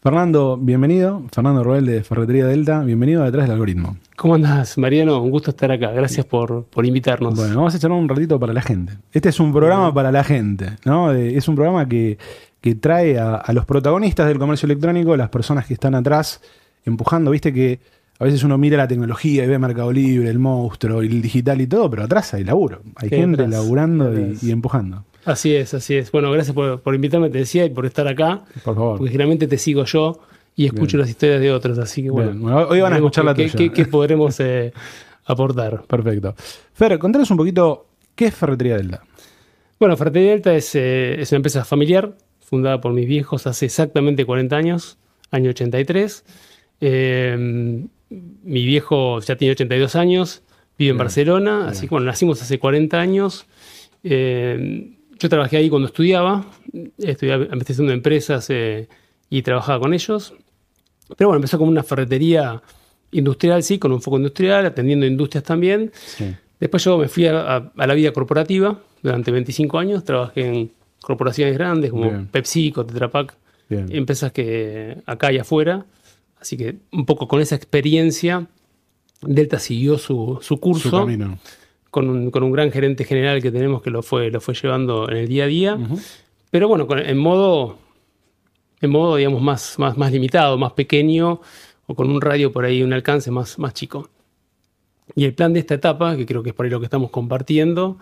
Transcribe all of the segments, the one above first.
Fernando, bienvenido. Fernando Roel de Ferretería Delta, bienvenido a Detrás del Algoritmo. ¿Cómo andás, Mariano? Un gusto estar acá. Gracias por, por invitarnos. Bueno, vamos a echar un ratito para la gente. Este es un programa para la gente, ¿no? Eh, Es un programa que, que trae a, a los protagonistas del comercio electrónico, las personas que están atrás empujando. Viste que a veces uno mira la tecnología y ve Mercado Libre, el monstruo, el digital y todo, pero atrás hay laburo. Hay ¿Qué gente atrás? laburando y empujando. Así es, así es. Bueno, gracias por, por invitarme, te decía, y por estar acá. Por favor. Porque generalmente te sigo yo y escucho Bien. las historias de otros. Así que bueno. Hoy van a escuchar la qué, tuya. qué- qué podremos eh, aportar. Perfecto. Fer, contanos un poquito, ¿qué es Ferretería Delta? Bueno, Ferretería Delta es, eh, es una empresa familiar fundada por mis viejos hace exactamente 40 años, año 83. Eh, mi viejo ya tiene 82 años, vive en Bien. Barcelona, así que bueno, nacimos hace 40 años. Eh, yo trabajé ahí cuando estudiaba, estudiaba administración de empresas eh, y trabajaba con ellos. Pero bueno, empezó como una ferretería industrial, sí, con un foco industrial, atendiendo industrias también. Sí. Después yo me fui a, a- a la vida corporativa durante 25 años. Trabajé en corporaciones grandes como Bien. PepsiCo, Tetra Pak, Bien. empresas que acá y afuera. Así que un poco con esa experiencia, Delta siguió su, su curso Su camino. Con, un, con un gran gerente general que tenemos que lo fue, lo fue llevando en el día a día. Pero bueno, con- en modo, en modo digamos, más, más, más limitado, más pequeño, o con un radio por ahí, un alcance más, más chico. Y el plan de esta etapa, que creo que es por ahí lo que estamos compartiendo,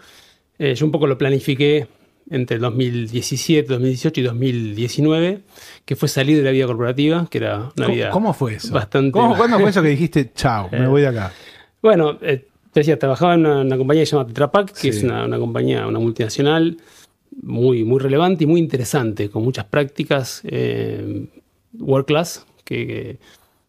eh, yo un poco lo planifiqué entre el 2017, 2018 y 2019, que fue salir de la vida corporativa, que era una ¿Cómo, vida cómo fue eso? bastante... ¿Cómo, ¿Cuándo fue eso que dijiste, chao, me voy de acá? Bueno, eh, te decía, trabajaba en una, una compañía que se llama Tetra Pak, que Sí. es una, una compañía, una multinacional muy, muy relevante y muy interesante, con muchas prácticas eh, world class, que, que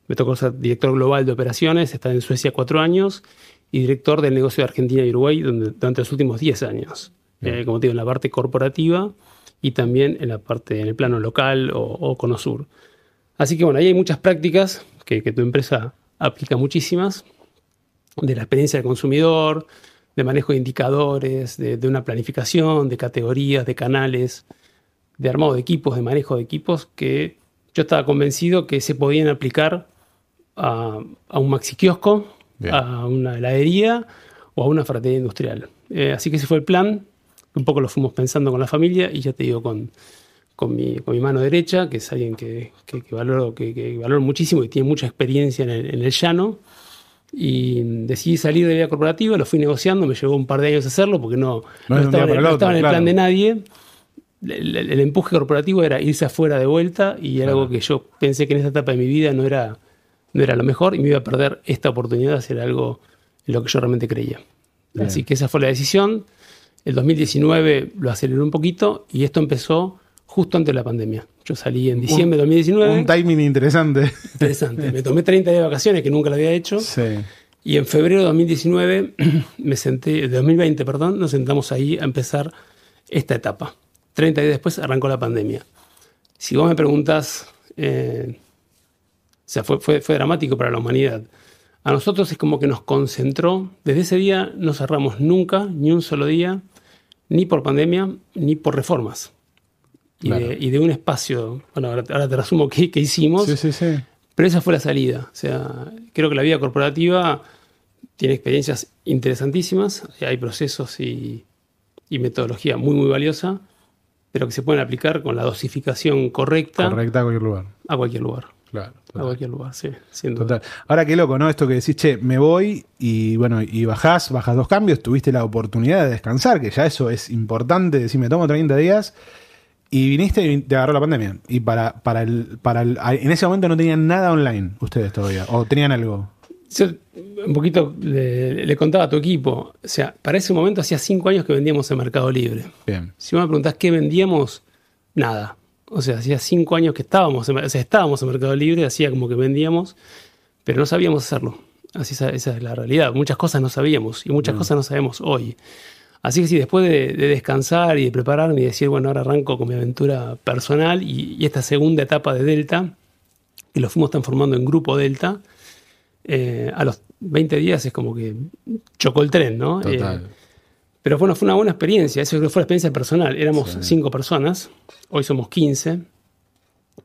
me tocó ser director global de operaciones, estar en Suecia cuatro años, y director del negocio de Argentina y Uruguay donde- durante los últimos diez años. Eh, como te digo, en la parte corporativa y también en la parte, en el plano local o, o Conosur. Así que bueno, ahí hay muchas prácticas que, que tu empresa aplica muchísimas de la experiencia del consumidor, de manejo de indicadores, de, de una planificación, de categorías, de canales, de armado de equipos, de manejo de equipos, que yo estaba convencido que se podían aplicar a, a un maxi kiosco, Bien. a una heladería o a una ferretería industrial. Eh, así que ese fue el plan, un poco lo fuimos pensando con la familia y ya te digo, con, con, mi, con mi mano derecha, que es alguien que, que- que valoro, que, que valoro muchísimo y tiene mucha experiencia en el, en el llano. Y decidí salir de vida corporativa, lo fui negociando, me llevó un par de años hacerlo porque no, No no estaba, en, no estaba en el claro. plan de nadie. El, el- el empuje corporativo era irse afuera de vuelta y era Claro. algo que yo pensé que en esa etapa de mi vida no era, no era lo mejor y me iba a perder esta oportunidad de hacer algo en lo que yo realmente creía. Bien. Así que esa fue la decisión. El 2019 lo aceleré un poquito y esto empezó justo antes de la pandemia. Yo salí en diciembre de 2019. Un timing interesante. Interesante. Me tomé 30 días de vacaciones que nunca lo había hecho. Sí. Y en febrero de 2019, me senté, de 2020, perdón, nos sentamos ahí a empezar esta etapa. 30 días después arrancó la pandemia. Si vos me preguntás, eh, o sea, fue, fue, fue dramático para la humanidad. A nosotros es como que nos concentró. Desde ese día no cerramos nunca, ni un solo día, ni por pandemia, ni por reformas. Y, Claro. de, y de un espacio, bueno, ahora, ahora te resumo qué, qué hicimos. Sí, sí, sí. Pero esa fue la salida. O sea, creo que la vida corporativa tiene experiencias interesantísimas, hay procesos y, y metodología muy, muy valiosa, pero que se pueden aplicar con la dosificación correcta Correcta a cualquier lugar. a cualquier lugar. Claro. A total. cualquier lugar, sí, sin duda. Total. Ahora qué loco, ¿no? Esto que decís, che, me voy y bueno, y bajás, bajas dos cambios, tuviste la oportunidad de descansar, que ya eso es importante, decir, me tomo 30 días, y viniste y te agarró la pandemia. Y para, para el, para el, en ese momento no tenían nada online ustedes todavía, o tenían algo. Yo un poquito le, le contaba a tu equipo, o sea, para ese momento hacía cinco años que vendíamos en Mercado Libre. Bien. Si vos me preguntás qué vendíamos, nada. O sea, hacía cinco años que estábamos, en, o sea, estábamos en Mercado Libre, hacía como que vendíamos, pero no sabíamos hacerlo. Así esa, esa es la realidad. Muchas cosas no sabíamos y muchas cosas no sabemos hoy. Así que sí, después de, de descansar y de prepararme y decir, bueno, ahora arranco con mi aventura personal y, y esta segunda etapa de Delta, que lo fuimos transformando en Grupo Delta, eh, a los 20 días es como que chocó el tren, ¿no? Total. Eh, pero bueno, fue una buena experiencia. Eso fue la experiencia personal. Éramos Sí. cinco personas, hoy somos 15.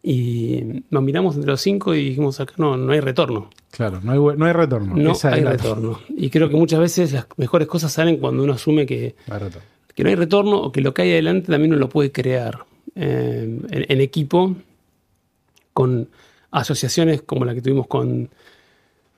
y nos miramos entre los cinco y dijimos, acá no, no hay retorno. Claro, no hay, no hay retorno. No hay retorno. Y creo que muchas veces las mejores cosas salen cuando uno asume que, que no hay retorno o que lo que hay adelante también uno lo puede crear eh, en, equipo con asociaciones como la que tuvimos con,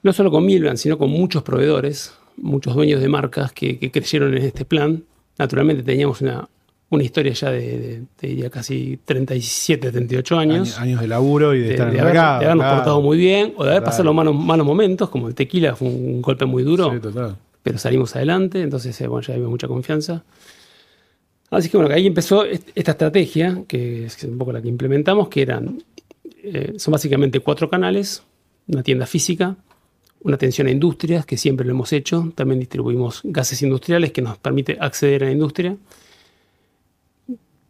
no solo con Milvan, sino con muchos proveedores, muchos dueños de marcas que, que creyeron en este plan. Naturalmente teníamos una, una historia ya de, de, casi 37, 38 años. Años de laburo y de, estar en el mercado. De habernos portado muy bien o de haber pasado los malos, malos momentos, como el tequila fue un, golpe muy duro. Sí, total. Pero salimos adelante, entonces eh, bueno, ya había mucha confianza. Así que bueno, ahí empezó esta estrategia, que es un poco la que implementamos, que eran, eh, son básicamente cuatro canales, una tienda física, una atención a industrias, que siempre lo hemos hecho, también distribuimos gases industriales que nos permite acceder a la industria,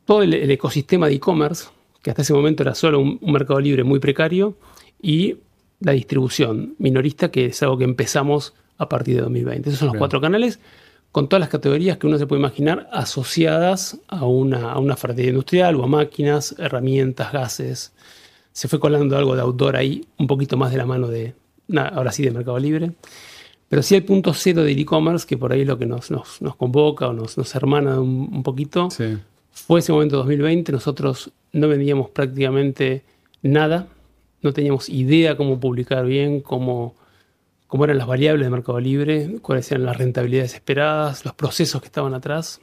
todo el, ecosistema de e-commerce, que hasta ese momento era solo un, mercado libre muy precario, y la distribución minorista, que es algo que empezamos a partir de 2020. Esos son los cuatro canales con todas las categorías que uno se puede imaginar asociadas a una, a una industrial o a máquinas, herramientas, gases. Se fue colando algo de outdoor ahí, un poquito más de la mano de, ahora sí, de Mercado Libre. Pero sí el punto cero del e-commerce, que por ahí es lo que nos, nos, convoca o nos, nos hermana un, un poquito, sí. Fue ese momento 2020, nosotros no vendíamos prácticamente nada, no teníamos idea cómo publicar bien, cómo, cómo eran las variables de Mercado Libre, cuáles eran las rentabilidades esperadas, los procesos que estaban atrás.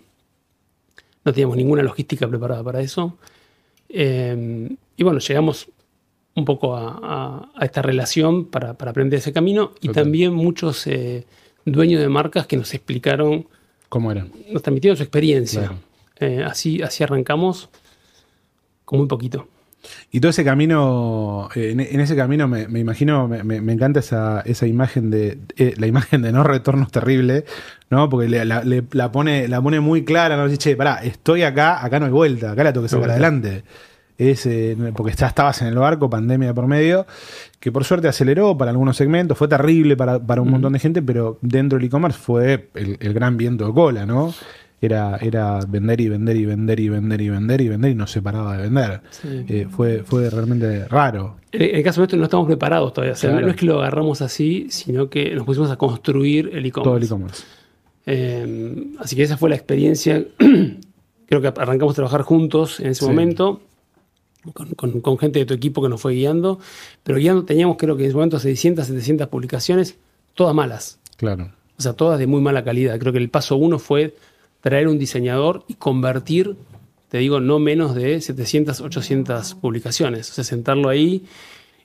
No teníamos ninguna logística preparada para eso. Eh, y bueno, llegamos un poco a, esta relación para, aprender ese camino y también muchos eh, dueños de marcas que nos explicaron cómo eran. Nos transmitieron su experiencia. Eh, así, así arrancamos con muy poquito. Y todo ese camino, en, ese camino me, imagino, me, encanta esa, esa imagen de, eh, la imagen de no retorno es terrible, ¿no? Porque la, pone, la pone muy clara, ¿no? Dice, che, pará, estoy acá, acá no hay vuelta, acá la tengo que sacar adelante. Es, eh, porque ya estabas en el barco, pandemia por medio, que por suerte aceleró para algunos segmentos, fue terrible para, un montón de gente, pero dentro del e-commerce fue el, el, gran viento de cola, ¿no? Era, era vender y vender y vender y vender y vender y vender y no se paraba de vender. Eh, fue, fue realmente raro. En el caso de esto no estamos preparados todavía. no es que lo agarramos así, sino que nos pusimos a construir el e-commerce. Todo el e-commerce. Eh, así que esa fue la experiencia. Creo que arrancamos a trabajar juntos en ese momento. Con, con, gente de tu equipo que nos fue guiando, pero guiando teníamos creo que en ese momento 600, 700 publicaciones, todas malas. Claro. O sea, todas de muy mala calidad. Creo que el paso uno fue traer un diseñador y convertir, te digo, no menos de 700, 800 publicaciones. O sea, sentarlo ahí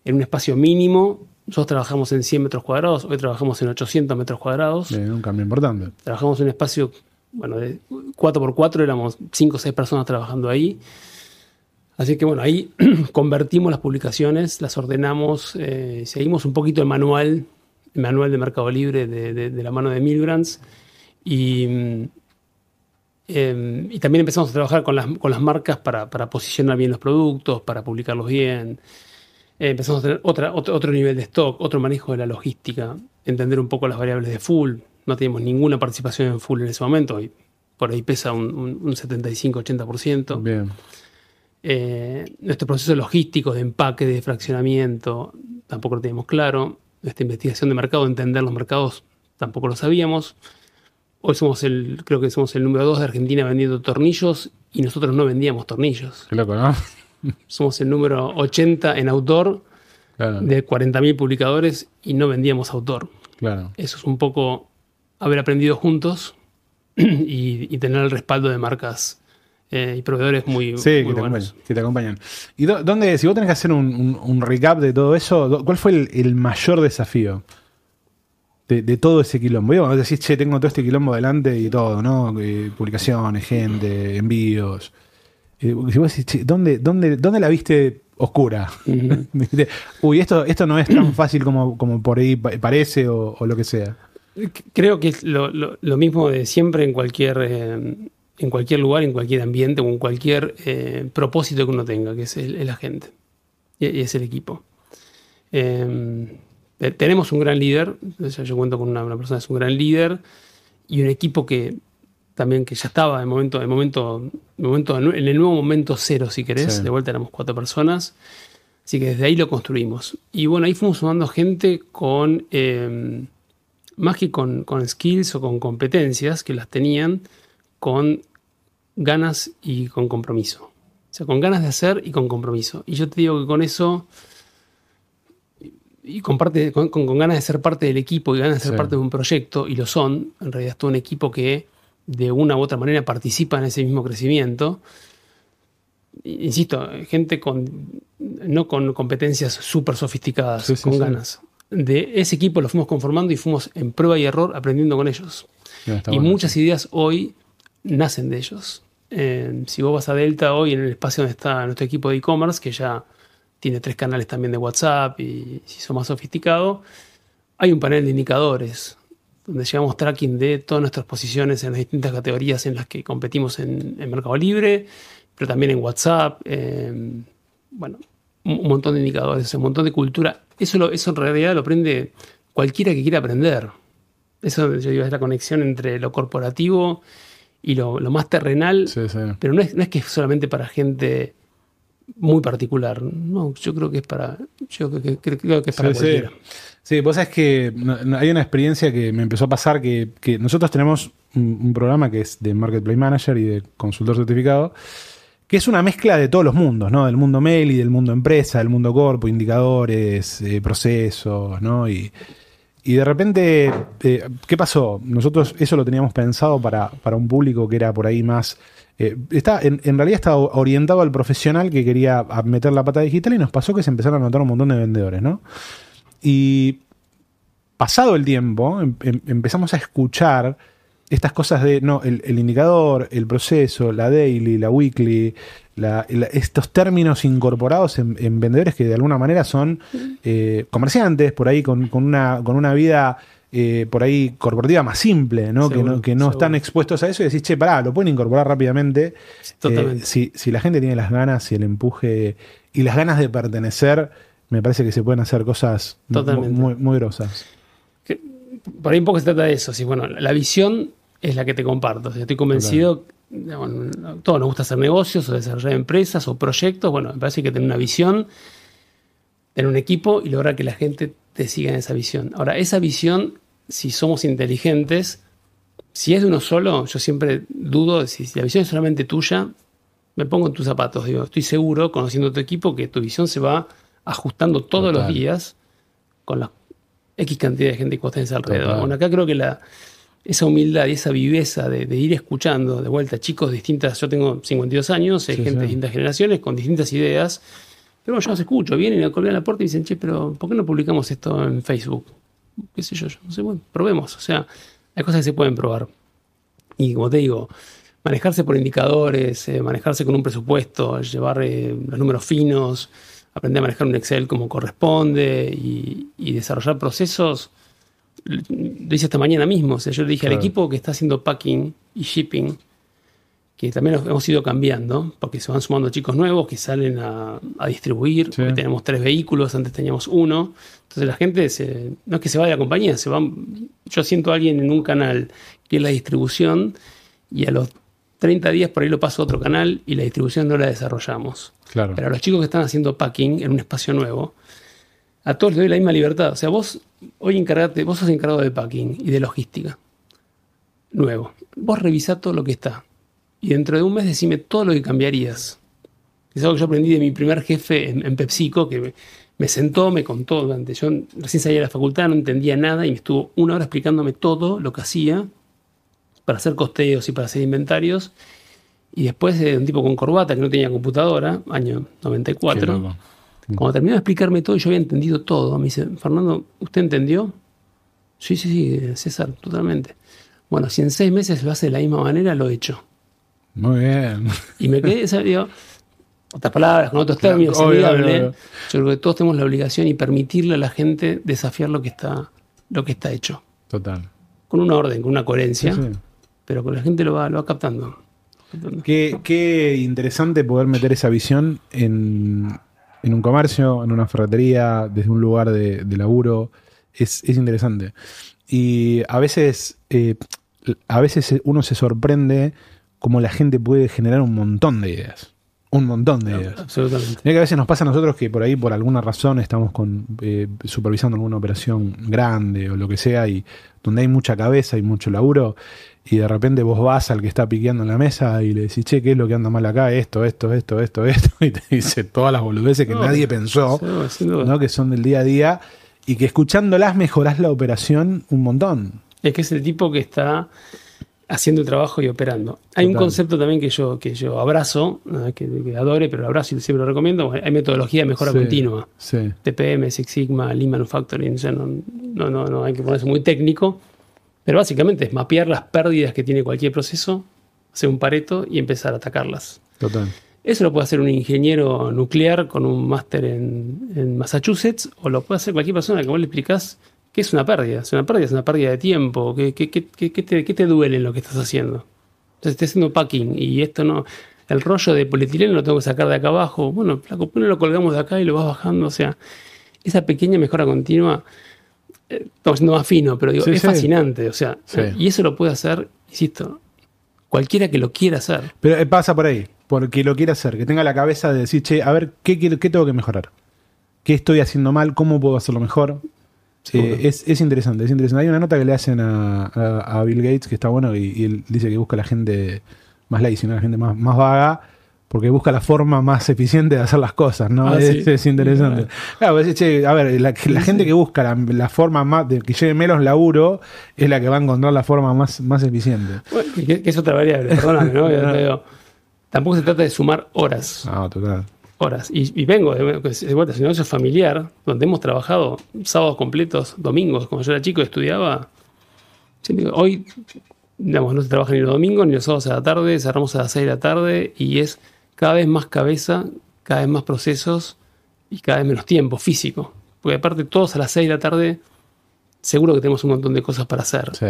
en un espacio mínimo. Nosotros trabajamos en 100 metros cuadrados, hoy trabajamos en 800 metros cuadrados. un cambio importante. Trabajamos en un espacio, bueno, de 4x4, éramos 5 o 6 personas trabajando ahí. Así que bueno, ahí convertimos las publicaciones, las ordenamos, eh, seguimos un poquito el manual, el manual de Mercado Libre de, de la mano de Milgrants y Em, y también empezamos a trabajar con las, con las marcas para, para, posicionar bien los productos, para publicarlos bien. Eh, empezamos a tener otra, otro, nivel de stock, otro manejo de la logística, entender un poco las variables de full. No teníamos ninguna participación en full en ese momento, y por ahí pesa un, un, 75-80%. Bien. Eh, nuestro proceso logístico de empaque, de fraccionamiento, tampoco lo teníamos claro. Nuestra investigación de mercado, entender los mercados, tampoco lo sabíamos. Hoy somos el, creo que somos el número dos de Argentina vendiendo tornillos y nosotros no vendíamos tornillos. Qué loco, ¿no? Somos el número 80 en autor de 40.000 publicadores y no vendíamos autor. Claro. Eso es un poco haber aprendido juntos y, tener el respaldo de marcas eh, y proveedores muy, sí, que te buenos. que te acompañan. ¿Y dónde, si vos tenés que hacer un, recap de todo eso, cuál fue el mayor desafío? De, todo ese quilombo. Y vos decís, che, tengo todo este quilombo adelante y todo, ¿no? Eh, publicaciones, gente, envíos. Eh, si vos decís, che, ¿dónde, dónde, dónde la viste oscura? Uy, esto, esto no es tan fácil como, como por ahí parece o, lo que sea. Creo que es lo, lo, mismo de siempre en cualquier, eh, en cualquier lugar, en cualquier ambiente o en cualquier propósito que uno tenga, que es el, la gente y, es el equipo. Eh, tenemos un gran líder, yo cuento con una, persona que es un gran líder y un equipo que también que ya estaba en momento, en momento, en, momento, en el nuevo momento cero, si querés. De vuelta éramos cuatro personas. Así que desde ahí lo construimos. Y bueno, ahí fuimos sumando gente con, eh, más que con, con, skills o con competencias, que las tenían, con ganas y con compromiso. O sea, con ganas de hacer y con compromiso. Y yo te digo que con eso, y con, parte, con, con ganas de ser parte del equipo y ganas de ser Sí. parte de un proyecto, y lo son, en realidad es todo un equipo que de una u otra manera participa en ese mismo crecimiento. Insisto, gente con no con competencias súper sofisticadas, Sí, con sí. ganas. De ese equipo lo fuimos conformando y fuimos en prueba y error aprendiendo con ellos. Y bueno. muchas ideas hoy nacen de ellos. Eh, si vos vas a Delta hoy en el espacio donde está nuestro equipo de e-commerce, que ya tiene tres canales también de WhatsApp y se hizo más sofisticado, hay un panel de indicadores donde llevamos tracking de todas nuestras posiciones en las distintas categorías en las que competimos en, en Mercado Libre, pero también en WhatsApp. eh, bueno, un, un montón de indicadores, un montón de cultura. Eso, lo- eso en realidad lo aprende cualquiera que quiera aprender. Eso yo digo, es la conexión entre lo corporativo y lo, lo más terrenal, Sí, sí. pero no es, no es que es solamente para gente muy particular. No, yo creo que es para, yo creo que, creo- creo que es para Sí, sí. cualquiera. Sí, vos sabés que hay una experiencia que me empezó a pasar que, que nosotros tenemos un, un programa que es de Marketplace Manager y de consultor certificado, que es una mezcla de todos los mundos, ¿no? Del mundo mail y del mundo empresa, del mundo corpo, indicadores, eh, procesos, ¿no? Y, y de repente, eh, ¿qué pasó? Nosotros eso lo teníamos pensado para, para un público que era por ahí más... eh, está, en, en realidad estaba orientado al profesional que quería meter la pata digital y nos pasó que se empezaron a notar un montón de vendedores, ¿no? Y pasado el tiempo, em- em- empezamos a escuchar estas cosas de, no, el, el indicador, el proceso, la daily, la weekly, la- la- estos términos incorporados en, en vendedores que de alguna manera son eh, comerciantes, por ahí con, con una, con una vida eh, por ahí corporativa más simple, ¿no? que no, que no seguro. están expuestos a eso y decís, che, pará, lo pueden incorporar rápidamente. Totalmente. Eh, si, si la gente tiene las ganas y el empuje y las ganas de pertenecer, me parece que se pueden hacer cosas Totalmente. muy, muy grosas. Que- por ahí un poco se trata de eso. Sí, bueno, la visión es la que te comparto. Estoy convencido, a todos nos gusta hacer negocios o desarrollar empresas o proyectos. Bueno, me parece que tener una visión, tener un equipo y lograr que la gente te siga en esa visión. Ahora, esa visión, si somos inteligentes, si es de uno solo, yo siempre dudo de si, si la visión es solamente tuya, me pongo en tus zapatos. Digo, estoy seguro, conociendo tu equipo, que tu visión se va ajustando todos Total. los días con la X cantidad de gente que vos tenés alrededor. Total. Bueno, acá creo que la, esa humildad y esa viveza de, de ir escuchando de vuelta chicos distintas, yo tengo 52 años, hay Sí, gente sí. de distintas generaciones con distintas ideas, pero bueno, yo los escucho, vienen y me golpean la puerta y dicen, che, pero ¿por qué no publicamos esto en Facebook? ¿Qué sé yo? yo no sé, bueno, probemos. O sea, hay cosas que se pueden probar. Y como te digo, manejarse por indicadores, eh, manejarse con un presupuesto, llevar eh, los números finos, aprender a manejar un Excel como corresponde y, y desarrollar procesos. Lo hice esta mañana mismo. O sea, yo le dije al equipo que está haciendo packing y shipping, que también hemos ido cambiando, porque se van sumando chicos nuevos que salen a, a distribuir. Sí. Tenemos tres vehículos, antes teníamos uno. Entonces la gente se- no es que se va de la compañía, se van. Yo siento a alguien en un canal que es la distribución y a los 30 días por ahí lo paso a otro canal y la distribución no la desarrollamos. Claro. Pero a los chicos que están haciendo packing en un espacio nuevo, a todos les doy la misma libertad. O sea, vos hoy encargate, vos sos encargado de packing y de logística. Nuevo. Vos revisá todo lo que está. Y dentro de un mes decime todo lo que cambiarías. Es algo que yo aprendí de mi primer jefe en, en PepsiCo, que me, me sentó, me contó durante. Yo recién salí de la facultad, no entendía nada y me estuvo una hora explicándome todo lo que hacía para hacer costeos y para hacer inventarios. Y después de un tipo con corbata que no tenía computadora, año Qué 94, loco. cuando terminó de explicarme todo y yo había entendido todo, me dice, Fernando, ¿usted entendió? Sí, sí, sí, César, totalmente. Bueno, si en seis meses lo hace de la misma manera, lo he hecho. Muy bien. Y me quedé, ¿sabes? Digo, otras palabras, con otros Claro, términos, obvio, inevitable. obvio, obvio. Yo creo que todos tenemos la obligación y permitirle a la gente desafiar lo que está, lo que está hecho. Total. Con una orden, con una coherencia, Sí. pero con la gente lo va, lo va captando. captando. Qué, qué interesante poder meter esa visión en, en un comercio, en una ferretería, desde un lugar de, de laburo. Es, es interesante. Y a veces, eh, a veces uno se sorprende cómo la gente puede generar un montón de ideas. un montón de días. Absolutamente. Mira que a veces nos pasa a nosotros que por ahí, por alguna razón, estamos con, eh, supervisando alguna operación grande o lo que sea, y donde hay mucha cabeza y mucho laburo, y de repente vos vas al que está piqueando en la mesa y le decís, che, ¿qué es lo que anda mal acá? Esto, esto, esto, esto, esto, y te dice todas las boludeces que No, nadie pensó. ¿no? que son del día a día, y que escuchándolas mejorás la operación un montón. Es que es el tipo que está haciendo el trabajo y operando. Hay un Total. concepto también que yo, que yo abrazo, que, que adore, pero lo abrazo y siempre lo recomiendo. Hay metodología de mejora Sí, continua. Sí. TPM, Six Sigma, Lean Manufacturing, o sea, no, no, no, no hay que ponerse muy técnico, pero básicamente es mapear las pérdidas que tiene cualquier proceso, hacer un pareto y empezar a atacarlas. Total. Eso lo puede hacer un ingeniero nuclear con un máster en, en Massachusetts o lo puede hacer cualquier persona que vos le explicás qué es una pérdida. Es una pérdida, es una pérdida de tiempo. ¿Qué, qué- qué- qué- qué te, qué te duele en lo que estás haciendo? Entonces, estoy haciendo packing y esto no. El rollo de polietileno lo tengo que sacar de acá abajo. Bueno, flaco, pues no lo colgamos de acá y lo vas bajando. O sea, esa pequeña mejora continua, eh, estamos siendo más fino, pero digo, Sí, es sí. fascinante. O sea, Sí. y eso lo puede hacer, insisto, cualquiera que lo quiera hacer. Pero eh, pasa por ahí, porque lo quiere hacer, que tenga la cabeza de decir, che, a ver, ¿qué, quiero- qué tengo que mejorar? ¿Qué estoy haciendo mal? ¿Cómo puedo hacerlo mejor? Eh, es, es interesante, es interesante. Hay una nota que le hacen a, a- a Bill Gates que está bueno y, y él dice que busca a la gente más lazy, ¿no? la gente más, más vaga, porque busca la forma más eficiente de hacer las cosas, ¿no? Ah, es, sí. es interesante. Claro, pues, che, a ver, la, gente que busca la, la forma más, de que lleve menos laburo, es la que va a encontrar la forma más, más eficiente. Bueno, que, que es otra variable, perdóname, ¿no? Tampoco se trata de sumar horas, Ah, total. Horas. Y, y vengo de, de vuelta, es un negocio familiar, donde hemos trabajado sábados completos, domingos, cuando yo era chico estudiaba. Hoy, digamos, no se trabaja ni los domingos ni los sábados a la tarde, cerramos a las 6 de la tarde y es cada vez más cabeza, cada vez más procesos y cada vez menos tiempo físico. Porque aparte todos a las 6 de la tarde, seguro que tenemos un montón de cosas para hacer. Sí.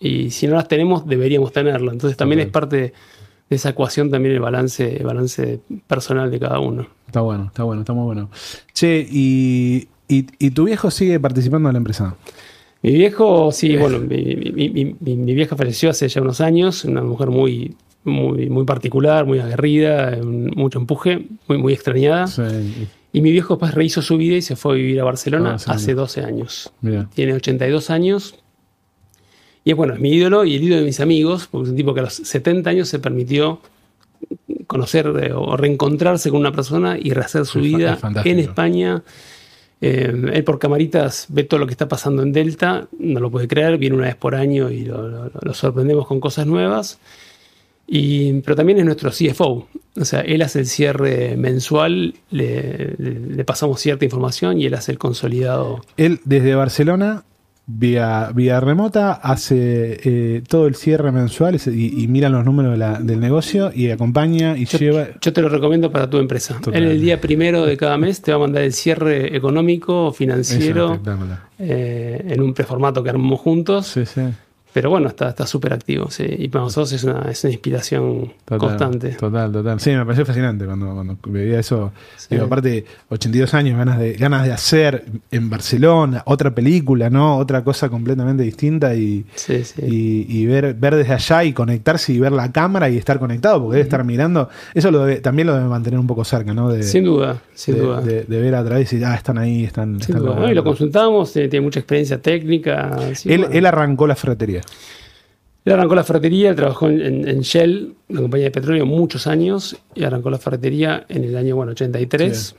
Y si no las tenemos, deberíamos tenerlas. Entonces también es parte de, de esa ecuación también el balance, el balance personal de cada uno. Está bueno, está bueno, está muy bueno. Che, y, y, y tu viejo sigue participando en la empresa. Mi viejo, sí, bueno, mi, mi- mi- mi- mi vieja falleció hace ya unos años, una mujer muy, muy, muy particular, muy aguerrida, mucho empuje, muy, muy extrañada. Sí, Y mi viejo después rehizo su vida y se fue a vivir a Barcelona Ah, Barcelona. hace 12 años. mira. Tiene 82 años. Y es bueno, es mi ídolo y el ídolo de mis amigos, porque es un tipo que a los 70 años se permitió conocer o reencontrarse con una persona y rehacer su Es vida en España. Eh, él por camaritas ve todo lo que está pasando en Delta, no lo puede creer, viene una vez por año y lo, lo- lo sorprendemos con cosas nuevas. Y, pero también es nuestro CFO, o sea, él hace el cierre mensual, le, le- le pasamos cierta información y él hace el consolidado. Él desde Barcelona, vía, vía remota, hace eh, todo el cierre mensual y, y mira los números de la- del negocio y acompaña y Yo, lleva. yo te lo recomiendo para tu empresa. Él el día primero de cada mes te va a mandar el cierre económico, financiero, eh, en un preformato que armamos juntos. Sí, sí. Pero bueno, está está súper activo. sí. Y para nosotros es una, es una inspiración Total, constante. Total, total. Sí, me pareció fascinante cuando, cuando veía eso. Sí. Digo, aparte, 82 años, ganas de, ganas de hacer en Barcelona, otra película, ¿no? Otra cosa completamente distinta y, Sí, y, y ver, ver desde allá y conectarse y ver la cámara y estar conectado, porque debe estar mirando. Eso lo debe- también lo debe mantener un poco cerca, ¿no? De, sin duda, sin de, duda. de- de ver a través y ah, están ahí, están. Sin están duda, ¿no? laburando. Y lo consultamos, tiene, tiene mucha experiencia técnica. él, bueno. él arrancó la ferretería. Él arrancó la ferretería, él trabajó en, en- Shell, una compañía de petróleo, muchos años, y arrancó la ferretería en el año bueno, 83.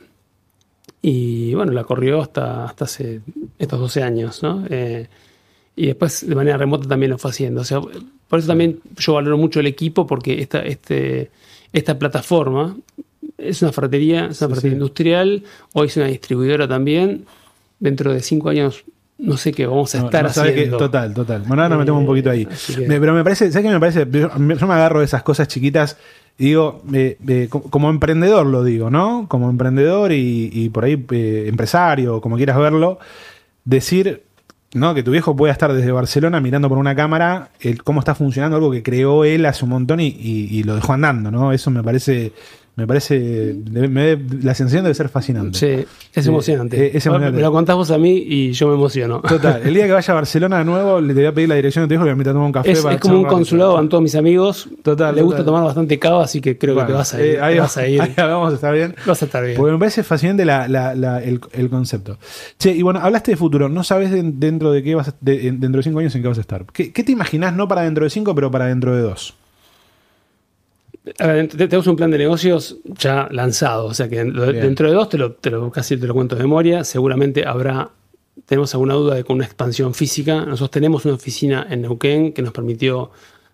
Y bueno, la corrió hasta, hasta hace estos 12 años, ¿no? Eh, y después de manera remota también lo fue haciendo. O sea, por eso también yo valoro mucho el equipo, porque esta, este, esta plataforma es una ferretería, es una Sí, ferretería sí. industrial, hoy es una distribuidora también. Dentro de cinco años no sé qué vamos a No, estar no haciendo. qué- total, total. Bueno, ahora nos metemos un poquito ahí. Que- Me- pero me parece, ¿sabes qué me parece? Yo, me agarro de esas cosas chiquitas y digo, eh, eh, co- como emprendedor lo digo, ¿no? Como emprendedor y, y por ahí eh, empresario, como quieras verlo, decir, ¿no? Que tu viejo pueda estar desde Barcelona mirando por una cámara el, cómo está funcionando algo que creó él hace un montón y, y- y lo dejó andando, ¿no? Eso me parece, Me parece. me la sensación debe ser fascinante. Sí, es Eh, emocionante. eh, es emocionante. Me lo contás vos a mí y yo me emociono. Total, el día que vaya a Barcelona de nuevo, le te voy a pedir la dirección de tu hijo que me invita a tomar un café. Es, para es como un consulado, van todos mis amigos. Total, Le gusta tomar bastante cava, así que creo Bueno, que te vas a eh, ir. ahí, te vas a ir. ahí vamos a estar bien. vas a estar bien. Porque me parece fascinante la- la- la- el, el concepto. Che, y bueno, hablaste de futuro. No sabes de- dentro de qué vas a- de- en- dentro de cinco años en qué vas a estar. ¿Qué, qué te imaginás no para dentro de cinco, pero para dentro de dos? A ver, te- tenemos un plan de negocios ya lanzado, o sea que Bien. dentro de dos te lo, te lo- casi te lo cuento de memoria. Seguramente habrá, tenemos alguna duda de con una expansión física. Nosotros tenemos una oficina en Neuquén que nos permitió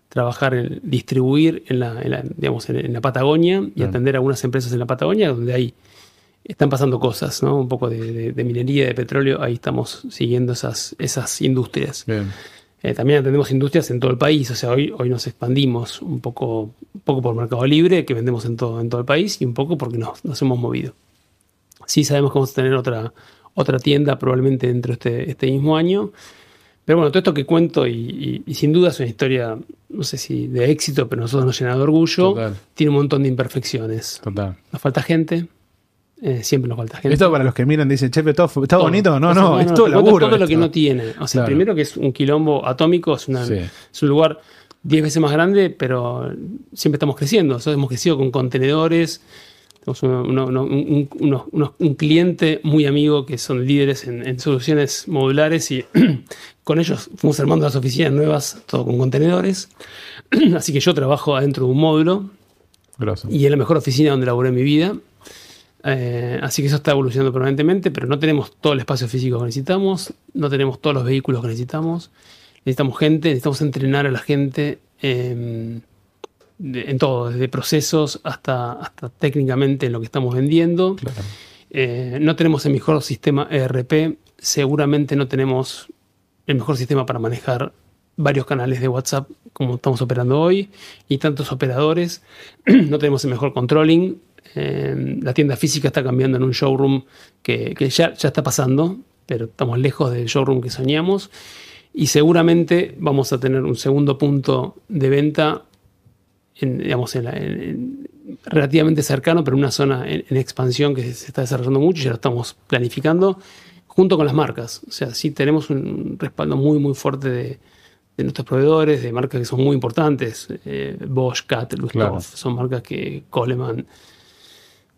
trabajar en distribuir en la, en la, digamos, en, en la Patagonia y Bien. atender a algunas empresas en la Patagonia donde ahí están pasando cosas, ¿no? Un poco de, de- de minería, de petróleo, ahí estamos siguiendo esas, esas industrias. Bien. Eh, también atendemos industrias en todo el país, o sea, hoy, hoy nos expandimos un poco, un poco por Mercado Libre, que vendemos en todo, en todo el país, y un poco porque nos, nos hemos movido. Sí sabemos que vamos a tener otra, otra tienda probablemente dentro de este, este mismo año, pero bueno, todo esto que cuento, y, y- y sin duda es una historia, no sé si de éxito, pero nosotros nos llena de orgullo, Total. tiene un montón de imperfecciones. Total. Nos falta gente, eh, siempre nos falta gente. Esto para los que miran dicen, che, pero todo- ¿está Todo. bonito? No, O no, es todo te cuento laburo. todo lo que esto. no tiene. O sea, Claro. primero que es un quilombo atómico, es, una- Sí. es un lugar 10 veces más grande, pero siempre estamos creciendo. Nosotros hemos crecido con contenedores. Tenemos uno- uno- uno- un, cliente muy amigo que son líderes en, en soluciones modulares y con ellos fuimos armando las oficinas nuevas, todo con contenedores. Así que yo trabajo adentro de un módulo y es la mejor oficina donde laburé en mi vida. Eh, así que eso está evolucionando permanentemente, pero no tenemos todo el espacio físico que necesitamos, no tenemos todos los vehículos que necesitamos, necesitamos gente, necesitamos entrenar a la gente eh, de- en todo, desde procesos hasta, hasta técnicamente en lo que estamos vendiendo. Claro. Eh, no tenemos el mejor sistema ERP, seguramente no tenemos el mejor sistema para manejar varios canales de WhatsApp como estamos operando hoy y tantos operadores. no tenemos el mejor controlling. Eh, la tienda física está cambiando en un showroom que, que ya, ya está pasando, pero estamos lejos del showroom que soñamos. Y seguramente vamos a tener un segundo punto de venta en, digamos, en la- en- en- relativamente cercano, pero una zona en, expansión que se está desarrollando mucho y ya lo estamos planificando junto con las marcas. O sea, sí tenemos un respaldo muy, muy fuerte de, de nuestros proveedores, de marcas que son muy importantes. eh, Bosch, Cat, Lusthof, Claro. son marcas que Coleman.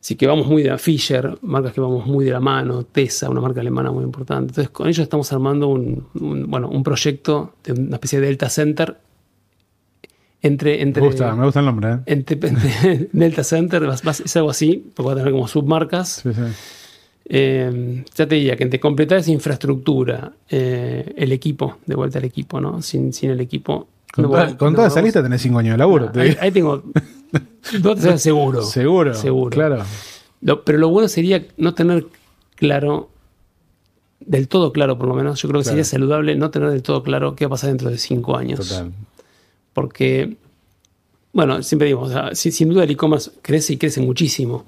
Así que vamos muy de la Fisher, marcas que vamos muy de la mano, Tesa, una marca alemana muy importante. Entonces, con ellos estamos armando un, un- bueno, un proyecto de una especie de Delta Center entre, entre, Me gusta, me gusta el nombre, ¿eh? entre- entre Delta Center, es algo así, porque va a tener como submarcas. Sí, sí. Eh, ya te diría que entre completar esa infraestructura, eh, el equipo, de vuelta al equipo, ¿no? Sin, sin el equipo. Con, no toda, podemos- con no toda esa lista tenés cinco años de laburo. Te ahí tengo. o tres seguro. Seguro. Seguro. Claro. Lo- pero lo bueno sería no tener claro, del todo claro por lo menos, yo creo que Claro. sería saludable no tener del todo claro qué va a pasar dentro de cinco años. Total. Porque, bueno, siempre digo, o sea, si- sin duda el e-commerce crece y crece muchísimo,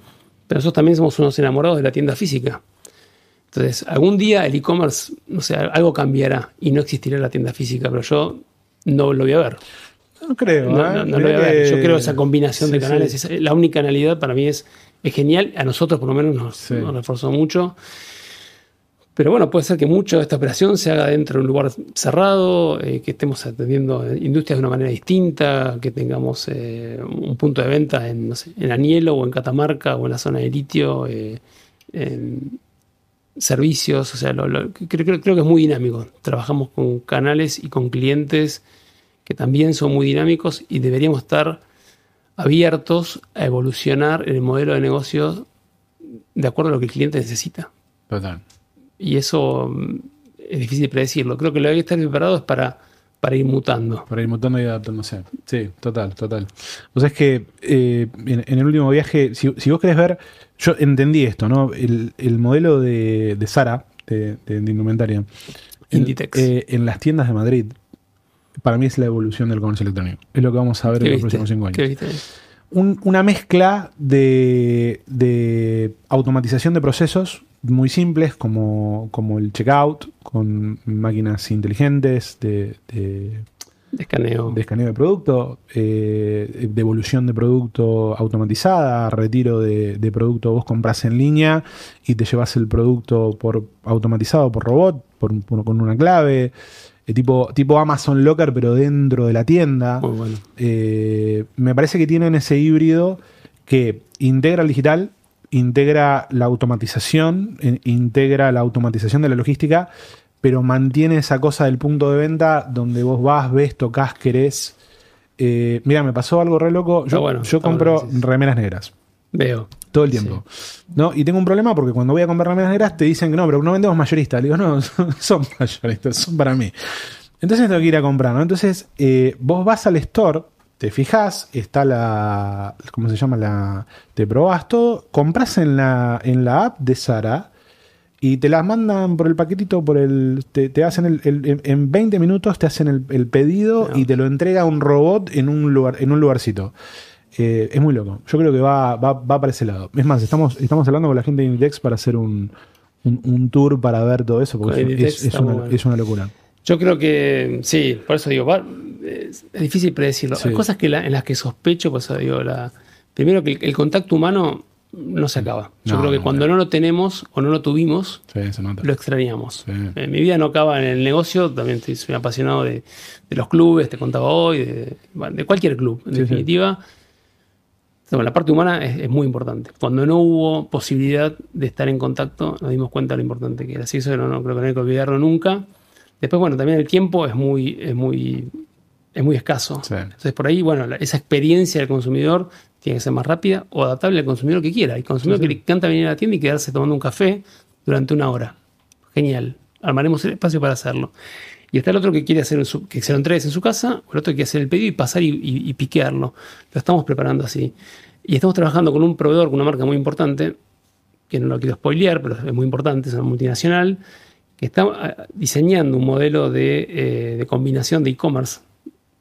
pero nosotros también somos unos enamorados de la tienda física. Entonces, algún día el e-commerce, no sé, algo cambiará y no existirá la tienda física, pero yo no lo voy a ver. No creo. No, ¿eh? no- no que- Yo creo que esa combinación Sí, de canales, sí. es- la para mí es, es genial. A nosotros por lo menos nos, Sí. nos reforzó mucho. Pero bueno, puede ser que mucho de esta operación se haga dentro de un lugar cerrado, eh, que estemos atendiendo industrias de una manera distinta, que tengamos eh, un punto de venta en, no sé, en Anielo o en Catamarca o en la zona de litio, en servicios, o sea, lo- lo- creo, creo- creo que es muy dinámico. Trabajamos con canales y con clientes que también son muy dinámicos y deberíamos estar abiertos a evolucionar el modelo de negocio de acuerdo a lo que el cliente necesita. Total. Y eso mm, es difícil predecirlo. Creo que lo que hay que estar preparado es para, para ir mutando. Por ahí mutando y adaptándose. Sí, total, total. O sea, es que eh, en, en el último viaje, si, si vos querés ver, yo entendí esto, ¿no? El, el modelo de, de Sara, de, de- de indumentaria, en, Inditex. eh, en las tiendas de Madrid, para mí es la evolución del comercio electrónico. Es lo que vamos a ver ¿Qué en los próximos cinco años. ¿Qué viste? Un- una mezcla de, de automatización de procesos muy simples como, como el checkout, con máquinas inteligentes, de, de, de escaneo. de escaneo de producto, eh, devolución de producto automatizada, retiro de, de producto vos compras en línea y te llevas el producto por automatizado por robot, por, por- con una clave, eh, tipo, tipo Amazon Locker, pero dentro de la tienda. Muy bueno. Eh, me parece que tienen ese híbrido que integra el digital, integra la automatización, eh, integra la automatización de la logística, pero mantiene esa cosa del punto de venta donde vos vas, ves, tocas, querés. Mira, me pasó algo re loco. Yo, bueno, yo está compro bueno, sí. remeras negras. Veo. Todo el tiempo. ¿No? Y tengo un problema porque cuando voy a comprar remeras negras te dicen que no, pero no vendemos mayoristas. Le digo, no, son mayoristas, son para mí. Entonces tengo que ir a comprar, ¿no? Entonces, eh, vos vas al store, te fijas, está la. ¿Cómo se llama? La. Te probás todo, compras en la, en la app de Sara y te las mandan por el paquetito, por el. Te, te hacen el, el- en 20 minutos te hacen el, el pedido Mirá. y te lo entrega un robot en un lugar, en un lugarcito. Eh, es muy loco. Yo creo que va, va, va para ese lado. Es más, estamos, estamos hablando con la gente de Inditex para hacer un, un, un tour para ver todo eso, porque es, una, muy bueno. es una locura. Yo creo que sí, por eso digo, va- es, es difícil predecirlo. Sí. Hay cosas que la- en las que sospecho, por eso digo, la, primero que el, el contacto humano no se acaba. Yo No, creo que no, cuando no lo tenemos o no lo tuvimos, Sí, lo extrañamos. Sí. Eh, mi vida no acaba en el negocio, también estoy, soy apasionado de, de los clubes, te contaba hoy, de, cualquier club, en sí. definitiva. Bueno, la parte humana es, es muy importante. Cuando no hubo posibilidad de estar en contacto, nos dimos cuenta de lo importante que era. Así eso no, no creo que no hay que olvidarlo nunca. Después, bueno, también el tiempo es muy, es muy, es muy escaso. Sí. Entonces, por ahí, bueno, la- esa experiencia del consumidor tiene que ser más rápida o adaptable al consumidor que quiera. Hay consumidor Sí, sí. que le encanta venir a la tienda y quedarse tomando un café durante una hora. Genial. Armaremos el espacio para hacerlo. Y está el otro que quiere hacer en su- que se lo entregues en su casa, o el otro que quiere hacer el pedido y pasar y, y- y piquearlo. Lo estamos preparando así. Y estamos trabajando con un proveedor, con una marca muy importante, que no lo quiero spoilear, pero es muy importante, es una multinacional, que está ah, diseñando un modelo de, eh, de combinación de e-commerce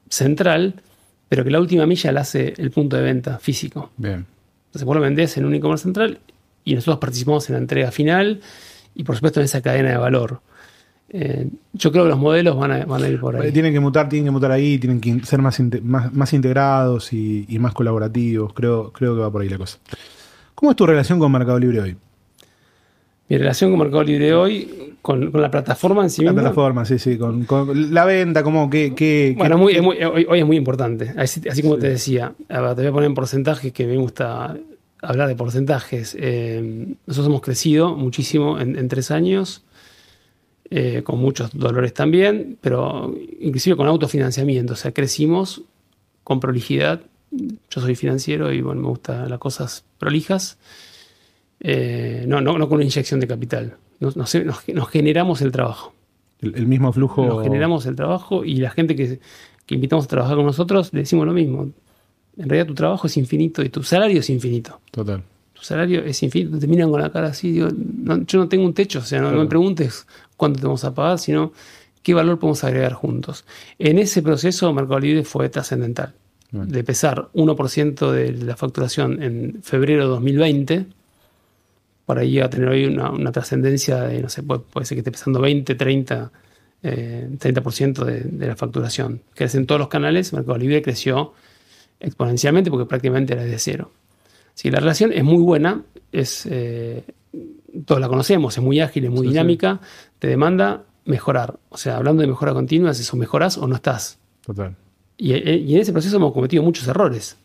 central, pero que la última milla la hace el punto de venta físico. Bien. Entonces vos lo vendés en un e-commerce central y nosotros participamos en la entrega final y por supuesto en esa cadena de valor. Eh, yo creo que los modelos van a, van a ir por ahí. Tienen que mutar, tienen que mutar ahí, tienen que ser más, inte- más, más integrados y, y más colaborativos. Creo, creo que va por ahí la cosa. ¿Cómo es tu relación con Mercado Libre hoy? Mi relación con Mercado Libre hoy, con, con la plataforma en sí La misma, plataforma, sí, sí. Con, con la venta, como que. que- Bueno, que- muy- es muy- hoy, hoy es muy importante. Así, así como te decía, ver, te voy a poner en porcentajes que me gusta hablar de porcentajes. Eh, nosotros hemos crecido muchísimo en, en tres años, eh, con muchos dolores también, pero inclusive con autofinanciamiento. O sea, crecimos con prolijidad. Yo soy financiero y bueno, me gustan las cosas prolijas. Eh, no, no, no con una inyección de capital. Nos, nos- nos- nos generamos el trabajo el, el mismo flujo. nos generamos el trabajo y la gente que, que invitamos a trabajar con nosotros le decimos lo mismo. En realidad tu trabajo es infinito y tu salario es infinito. Total. Tu salario es infinito. Te miran con la cara así. digo, no, yo no tengo un techo, o sea, no, no me preguntes cuánto te vamos a pagar, sino qué valor podemos agregar juntos. En ese proceso, Mercado Libre fue trascendental. Bueno. De pesar 1% de la facturación en febrero de 2020, por ahí a tener hoy una, una trascendencia de, no sé, puede, puede ser que esté pesando 20, 30, eh, 30% de, de la facturación. Crecen todos los canales, Mercado Libre creció exponencialmente porque prácticamente era de cero. Que la relación es muy buena, es, eh, todos la conocemos, es muy ágil, es muy Sí, dinámica, te demanda mejorar. O sea, hablando de mejora continua, es eso, mejorás o no estás. Total. Y, eh, y en ese proceso hemos cometido muchos errores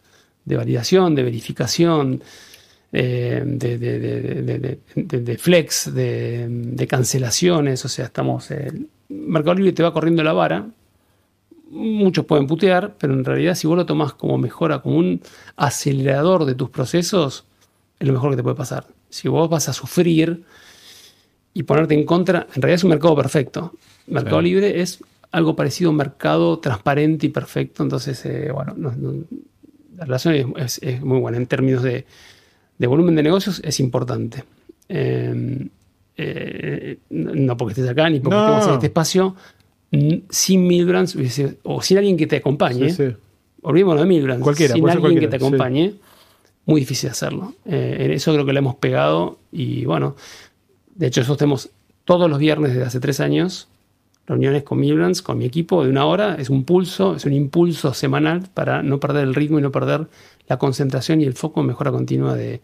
de validación, de verificación, eh, de, flex, de, de cancelaciones. O sea, estamos. eh, Mercado Libre te va corriendo la vara. Muchos pueden putear, pero en realidad, si vos lo tomás como mejora, como un acelerador de tus procesos, es lo mejor que te puede pasar. Si vos vas a sufrir y ponerte en contra, en realidad es un mercado perfecto. Mercado Sí. Libre es algo parecido a un mercado transparente y perfecto. Entonces, eh, bueno, no- no- la relación es, es- es muy buena. En términos de, de volumen de negocios, es importante. Eh, eh, no porque estés acá ni porque No. estemos en este espacio. N- Sin Milbrands o sin alguien que te acompañe, Sí, sí. olvidémonos de Milbrands, Cualquiera, sin alguien que te sí. acompañe, muy difícil hacerlo. Eh, en eso creo que le hemos pegado y bueno, de hecho nosotros tenemos todos los viernes desde hace tres años reuniones con Mibrans, con mi equipo de una hora, es un pulso, es un impulso semanal para no perder el ritmo y no perder la concentración y el foco en mejora continua de,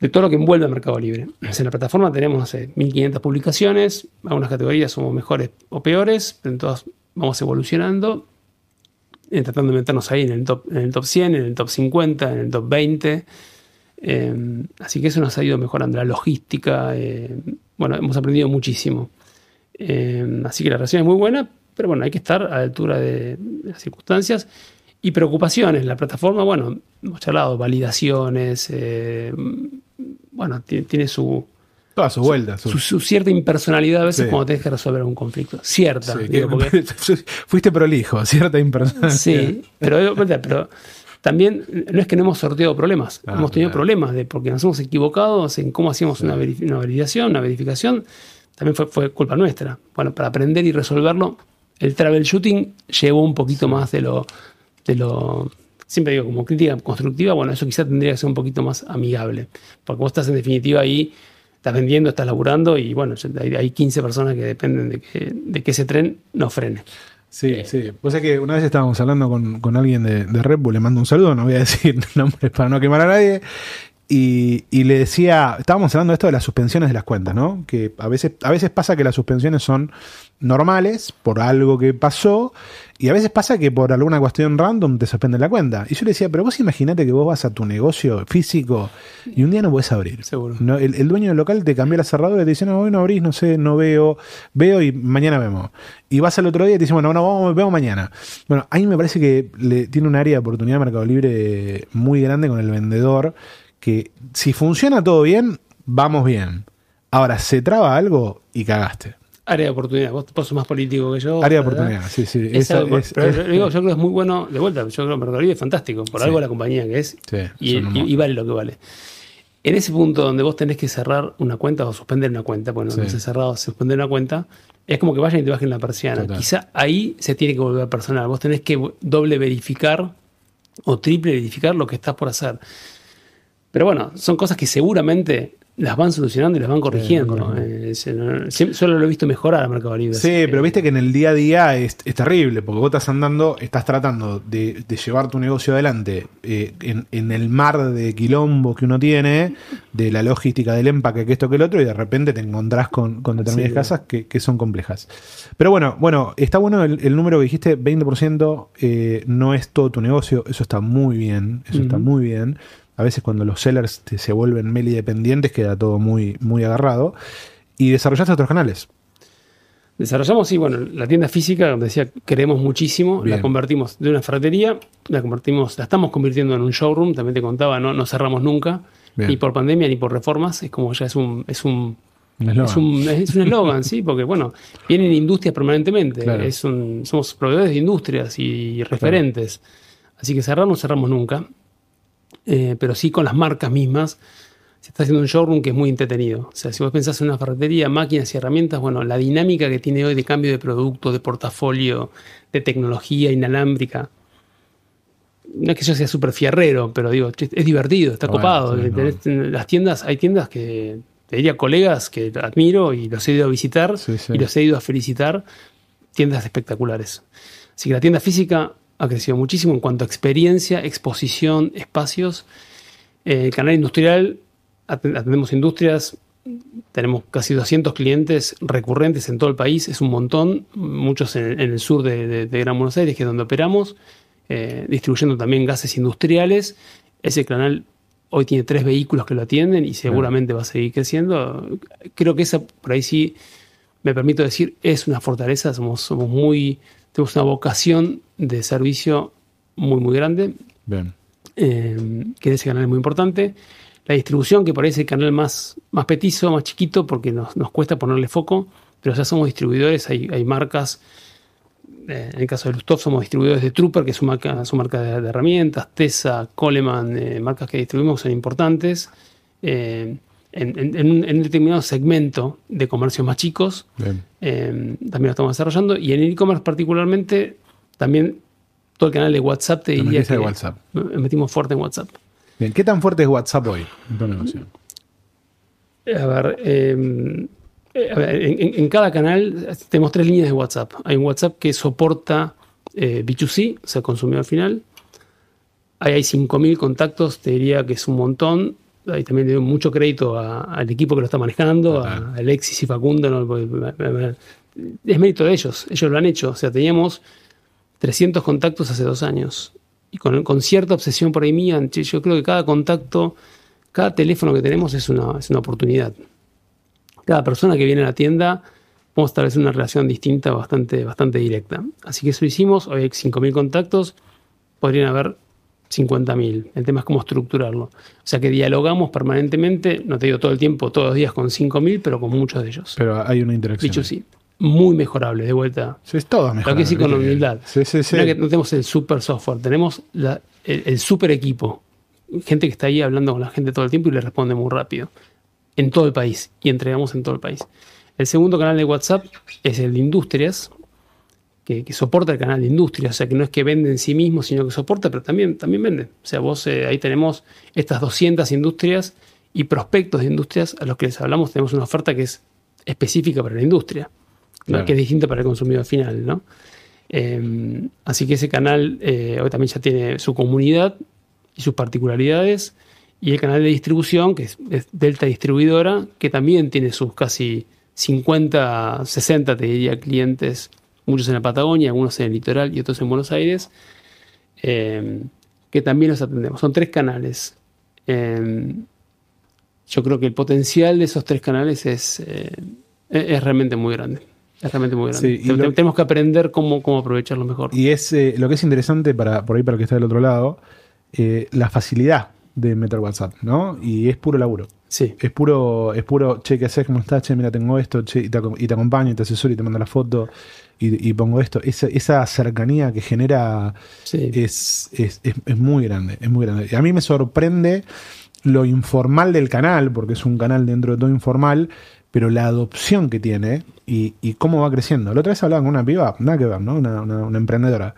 de todo lo que envuelve al Mercado Libre. En la plataforma tenemos, no sé, 1500 publicaciones, algunas categorías somos mejores o peores, pero en todas vamos evolucionando, eh, tratando de meternos ahí en el, top, en el top 100, en el top 50, en el top 20. Eh, así que eso nos ha ido mejorando la logística. Eh, bueno, hemos aprendido muchísimo. así que la relación es muy buena, pero bueno, hay que estar a altura de, las circunstancias y preocupaciones. La plataforma, bueno, hemos charlado, validaciones, bueno, tiene, su... Toda su vuelta. Su, cierta impersonalidad a veces cuando tienes que resolver un conflicto. Cierta. fuiste prolijo, cierta impersonalidad. Sí, pero, pero también no es que no hemos sorteado problemas. Ah, hemos tenido problemas de porque nos hemos equivocado en cómo hacíamos una, validación, una verificación. También fue, fue culpa nuestra. Bueno, para aprender y resolverlo, el travel shooting llevó un poquito más de lo, de lo siempre digo, como crítica constructiva, bueno, eso quizá tendría que ser un poquito más amigable. Porque vos estás en definitiva ahí, estás vendiendo, estás laburando y bueno, hay, 15 personas que dependen de que, de que ese tren no frene. Sí, eh, sí. Pues es que una vez estábamos hablando con, alguien de, de, Red Bull, le mando un saludo, no voy a decir nombres para no quemar a nadie. Y, y, le decía, estábamos hablando de esto de las suspensiones de las cuentas, ¿no? Que a veces, a veces pasa que las suspensiones son normales por algo que pasó y a veces pasa que por alguna cuestión random te suspenden la cuenta. Y yo le decía, pero vos imaginate que vos vas a tu negocio físico y un día no puedes abrir. Seguro. el, dueño del local te cambia la cerradura y te dice, no, hoy no abrís, no sé, no veo, veo y mañana vemos. Y vas al otro día y te dice, bueno, no, vamos, vemos mañana. Bueno, ahí me parece que le, tiene un área de oportunidad de Mercado Libre muy grande con el vendedor, que si funciona todo bien, vamos bien. Ahora, se traba algo y cagaste. Área de oportunidad. Vos, sos más político que yo. Área de oportunidad, sí, sí. pero yo creo que es muy bueno, de vuelta, yo creo que es fantástico, por algo la compañía que es, y, vale lo que vale. En ese punto donde vos tenés que cerrar una cuenta o suspender una cuenta, bueno, no se cerrado, suspender una cuenta, es como que vayan y te bajen la persiana. Quizá ahí se tiene que volver personal. Vos tenés que doble verificar o triple verificar lo que estás por hacer. Pero bueno, son cosas que seguramente las van solucionando y las van corrigiendo. Eh, solo lo he visto mejorar a Mercado Libre. Sí, pero viste que en el día a día es, terrible, porque vos estás andando, estás tratando de, llevar tu negocio adelante eh, en, el mar de quilombo que uno tiene, de la logística del empaque, que esto que el otro, y de repente te encontrás con, determinadas casas que, son complejas. Pero bueno, bueno, está bueno el, número que dijiste, 20% eh, no es todo tu negocio, eso está muy bien, eso está muy bien a veces cuando los sellers se vuelven meli dependientes queda todo muy, muy agarrado. Y desarrollaste otros canales. Desarrollamos, sí, bueno, la tienda física, donde decía, queremos muchísimo, la convertimos de una ferretería, la convertimos, la estamos convirtiendo en un showroom, también te contaba, no, no cerramos nunca, ni por pandemia ni por reformas, es como ya es un, es un es un eslogan, sí, porque bueno, vienen industrias permanentemente, es un, somos proveedores de industrias y referentes. Así que cerrar no cerramos nunca. Eh, pero sí con las marcas mismas. Se está haciendo un showroom que es muy entretenido. O sea, si vos pensás en una ferretería, máquinas y herramientas, bueno, la dinámica que tiene hoy de cambio de producto, de portafolio, de tecnología inalámbrica, no es que yo sea súper fierrero, pero digo, es divertido, está copado. Las tiendas, hay tiendas que te diría colegas que admiro y los he ido a visitar y los he ido a felicitar, tiendas espectaculares. Así que la tienda física ha crecido muchísimo en cuanto a experiencia, exposición, espacios. El canal industrial, atendemos industrias, tenemos casi 200 clientes recurrentes en todo el país, es un montón, muchos en, el sur de, Gran Buenos Aires, que es donde operamos, eh, distribuyendo también gases industriales. Ese canal hoy tiene tres vehículos que lo atienden y seguramente va a seguir creciendo. Creo que esa, por ahí sí, me permito decir, es una fortaleza, somos, somos muy tenemos una vocación de servicio muy, muy grande. Bien. Eh, que ese canal es muy importante. La distribución, que es el canal más, más petizo, más chiquito, porque nos, cuesta ponerle foco, pero ya somos distribuidores, hay, marcas. Eh, en el caso de Lustov somos distribuidores de Trooper, que es su marca, su marca de, herramientas, Tesa, Coleman, eh, marcas que distribuimos son importantes en, un, determinado segmento de comercios más chicos. Eh, también lo estamos desarrollando. Y en e-commerce particularmente, también todo el canal de WhatsApp te diría que WhatsApp. metimos fuerte en WhatsApp. Bien, ¿qué tan fuerte es WhatsApp hoy? A ver, em, Eh, en, en, cada canal tenemos tres líneas de WhatsApp. Hay un WhatsApp que soporta eh, B2C, o sea, consumidor final. Ahí hay 5.000 contactos, te diría que es un montón. Ahí también doy mucho crédito al equipo que lo está manejando, a Alexis y Facundo. Es mérito de ellos, ellos lo han hecho. O sea, teníamos 300 contactos hace dos años. Y con, con cierta obsesión por ahí mía, yo creo que cada contacto, cada teléfono que tenemos es una, es una oportunidad. Cada persona que viene a la tienda podemos establecer una relación distinta bastante, bastante directa. Así que eso hicimos, hoy hay 5.000 contactos, podrían haber 50.000. El tema es cómo estructurarlo. O sea que dialogamos permanentemente, no te digo todo el tiempo, todos los días con 5.000, pero con muchos de ellos. Pero hay una interacción. Dicho sí. Muy mejorable, de vuelta. Sí, es todo mejorable. Lo que sí con humildad. Sí, sí, sí. No, que no tenemos el super software, tenemos el, super equipo. Gente que está ahí hablando con la gente todo el tiempo y le responde muy rápido. En todo el país. Y entregamos en todo el país. El segundo canal de WhatsApp es el de industrias, que, soporta el canal de industria, o sea que no es que vende en sí mismo, sino que soporta, pero también, también vende. O sea, vos eh, ahí tenemos estas 200 industrias y prospectos de industrias a los que les hablamos, tenemos una oferta que es específica para la industria, que es distinta para el consumidor final, ¿no? Em, así que ese canal eh, hoy también ya tiene su comunidad y sus particularidades, y el canal de distribución, que es Delta Distribuidora, que también tiene sus casi 50, 60, te diría, clientes muchos en la Patagonia, algunos en el litoral y otros en Buenos Aires, eh, que también los atendemos. Son tres canales. Eh, yo creo que el potencial de esos tres canales es, eh, es realmente muy grande. Es realmente muy grande. tenemos que aprender cómo, cómo aprovecharlo mejor. Y es lo que es interesante para, por ahí para el que está del otro lado, la facilidad de meter WhatsApp, ¿no? Y es puro laburo. Sí. Es puro, es puro, che, ¿qué haces? ¿Cómo estás? Che, mira, tengo esto, che, y te, y te acompaño, y te asesoro y te mando la foto y, pongo esto. Esa, esa, cercanía que genera es, es, muy grande, es muy grande. Y a mí me sorprende lo informal del canal, porque es un canal dentro de todo informal, pero la adopción que tiene y, cómo va creciendo. La otra vez hablaba con una piba, nada que ver, ¿no? Una, una, emprendedora.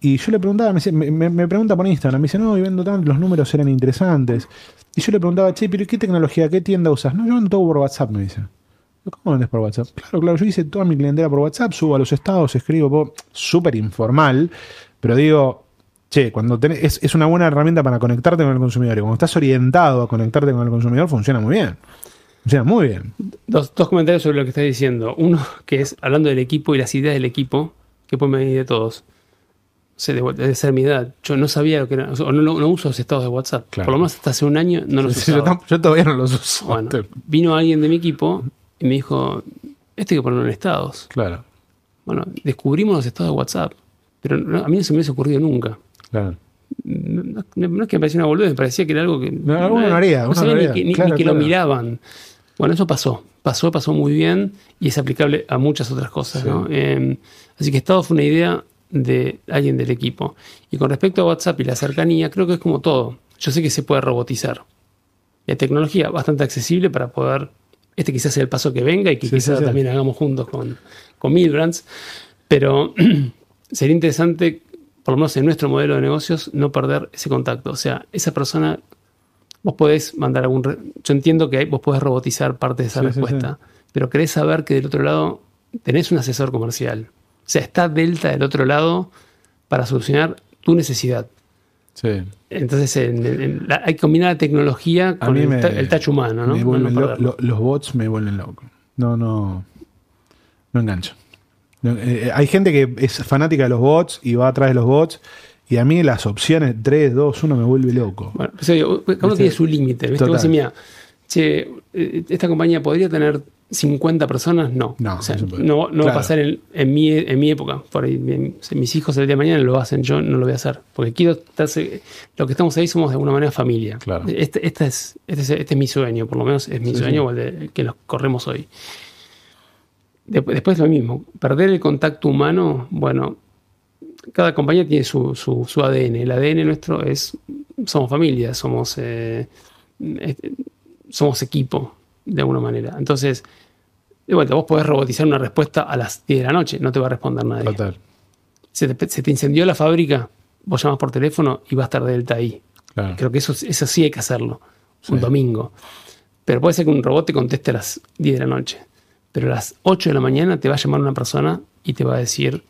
Y yo le preguntaba, me, me, pregunta por Instagram, me dice, no, y vendo tanto, los números eran interesantes. Y yo le preguntaba, che, pero ¿qué tecnología, qué tienda usas? No, yo vendo todo por WhatsApp, me dice. ¿Cómo vendes por WhatsApp? Claro, claro, yo hice toda mi clientela por WhatsApp, subo a los estados, escribo, súper informal, pero digo, che, cuando tenés, es, una buena herramienta para conectarte con el consumidor y cuando estás orientado a conectarte con el consumidor, funciona muy bien. Funciona muy bien. Dos, comentarios sobre lo que estás diciendo. Uno, que es hablando del equipo y las ideas del equipo, que pueden venir de todos. Debe ser mi edad. Yo no sabía lo que era, o no, uso los estados de WhatsApp. Por lo menos hasta hace un año no los usaba. Yo, todavía no los uso. Bueno, vino alguien de mi equipo y me dijo, esto hay que ponerlo en estados. Claro. Bueno, descubrimos los estados de WhatsApp, pero a mí no se me hubiese ocurrido nunca. Claro. No, es que me parecía una boludez, me parecía que era algo que... No, no haría. No sabía ni que, lo miraban. Bueno, eso pasó. Pasó, pasó muy bien y es aplicable a muchas otras cosas. Em, así que estado fue una idea de alguien del equipo. Y con respecto a WhatsApp y la cercanía, creo que es como todo. Yo sé que se puede robotizar. La tecnología bastante accesible para poder este quizás sea el paso que venga y que quizás también hagamos juntos con, con Milbrands. Pero sería interesante, por lo menos en nuestro modelo de negocios, no perder ese contacto. O sea, esa persona, vos podés mandar algún... Yo entiendo que vos podés robotizar parte de esa respuesta, pero querés saber que del otro lado tenés un asesor comercial. O sea, está Delta del otro lado para solucionar tu necesidad. Entonces hay que combinar la tecnología con el, el, touch humano, ¿no? los bots me vuelven loco. No, no. No engancho. Eh, eh, hay gente que es fanática de los bots y va atrás de los bots. Y a mí las opciones 3, 2, 1 me vuelve loco. Bueno, pues, cada tiene su límite. mira, che, eh, esta compañía podría tener 50 personas, no. No, no, no va a pasar en, en, mi, en mi época. Por ahí, mis hijos el día de mañana lo hacen, yo no lo voy a hacer. Porque quiero estar, lo que estamos ahí somos de alguna manera familia. Claro. Este, este, es, este, es, este es mi sueño, por lo menos es mi sueño o el de, que los corremos hoy. Después, lo mismo, perder el contacto humano, bueno, cada compañía tiene su, su, su ADN. El ADN nuestro es, somos familia, somos, eh, somos equipo de alguna manera. Entonces, de vuelta, vos podés robotizar una respuesta a las 10 de la noche, no te va a responder nadie. Total. Se te, incendió la fábrica, vos llamas por teléfono y va a estar Delta ahí. Creo que eso, eso sí hay que hacerlo, un domingo. Pero puede ser que un robot te conteste a las 10 de la noche. pero a las 8 de la mañana te va a llamar una persona y te va a decir